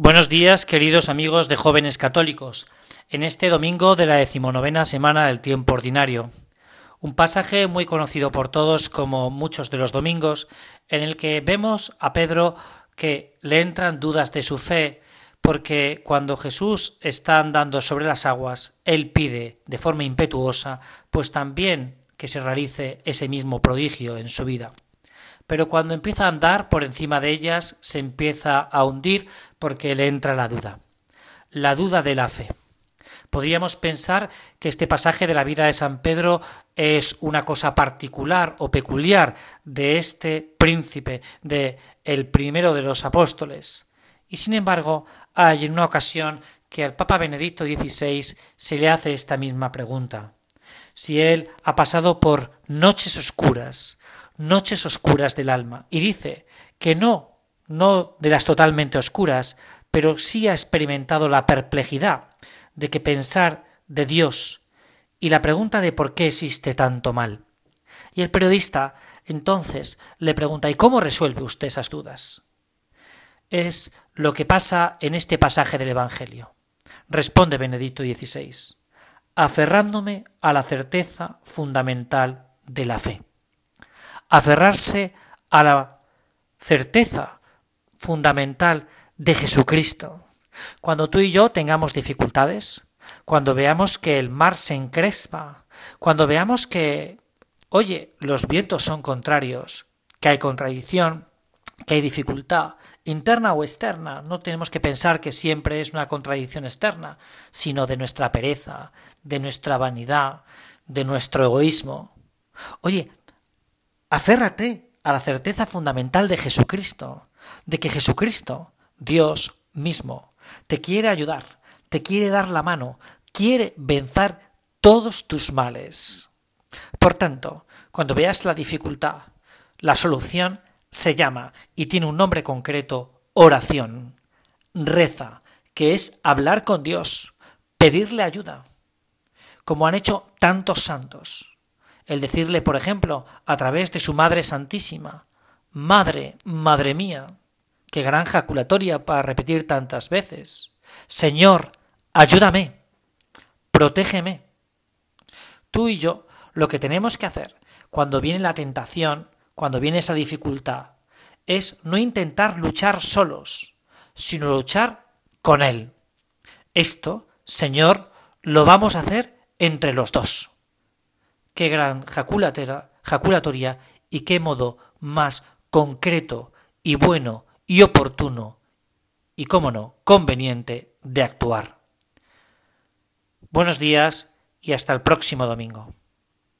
Buenos días, queridos amigos de jóvenes católicos, en este domingo de la decimonovena semana del tiempo ordinario. Un pasaje muy conocido por todos como muchos de los domingos, en el que vemos a Pedro que le entran dudas de su fe, porque cuando Jesús está andando sobre las aguas, él pide de forma impetuosa, pues también que se realice ese mismo prodigio en su vida pero cuando empieza a andar por encima de ellas se empieza a hundir porque le entra la duda. La duda de la fe. Podríamos pensar que este pasaje de la vida de San Pedro es una cosa particular o peculiar de este príncipe, de el primero de los apóstoles. Y sin embargo, hay en una ocasión que al Papa Benedicto XVI se le hace esta misma pregunta. Si él ha pasado por noches oscuras, noches oscuras del alma. Y dice que no, no de las totalmente oscuras, pero sí ha experimentado la perplejidad de que pensar de Dios y la pregunta de por qué existe tanto mal. Y el periodista entonces le pregunta ¿y cómo resuelve usted esas dudas? Es lo que pasa en este pasaje del Evangelio. Responde Benedicto XVI, aferrándome a la certeza fundamental de la fe aferrarse a la certeza fundamental de Jesucristo. Cuando tú y yo tengamos dificultades, cuando veamos que el mar se encrespa, cuando veamos que, oye, los vientos son contrarios, que hay contradicción, que hay dificultad, interna o externa, no tenemos que pensar que siempre es una contradicción externa, sino de nuestra pereza, de nuestra vanidad, de nuestro egoísmo. Oye, Aférrate a la certeza fundamental de Jesucristo, de que Jesucristo, Dios mismo, te quiere ayudar, te quiere dar la mano, quiere vencer todos tus males. Por tanto, cuando veas la dificultad, la solución se llama y tiene un nombre concreto, oración. Reza, que es hablar con Dios, pedirle ayuda, como han hecho tantos santos el decirle, por ejemplo, a través de su Madre Santísima, Madre, Madre mía, qué gran jaculatoria para repetir tantas veces, Señor, ayúdame, protégeme. Tú y yo lo que tenemos que hacer cuando viene la tentación, cuando viene esa dificultad, es no intentar luchar solos, sino luchar con Él. Esto, Señor, lo vamos a hacer entre los dos qué gran jaculatoria y qué modo más concreto y bueno y oportuno y, cómo no, conveniente de actuar. Buenos días y hasta el próximo domingo.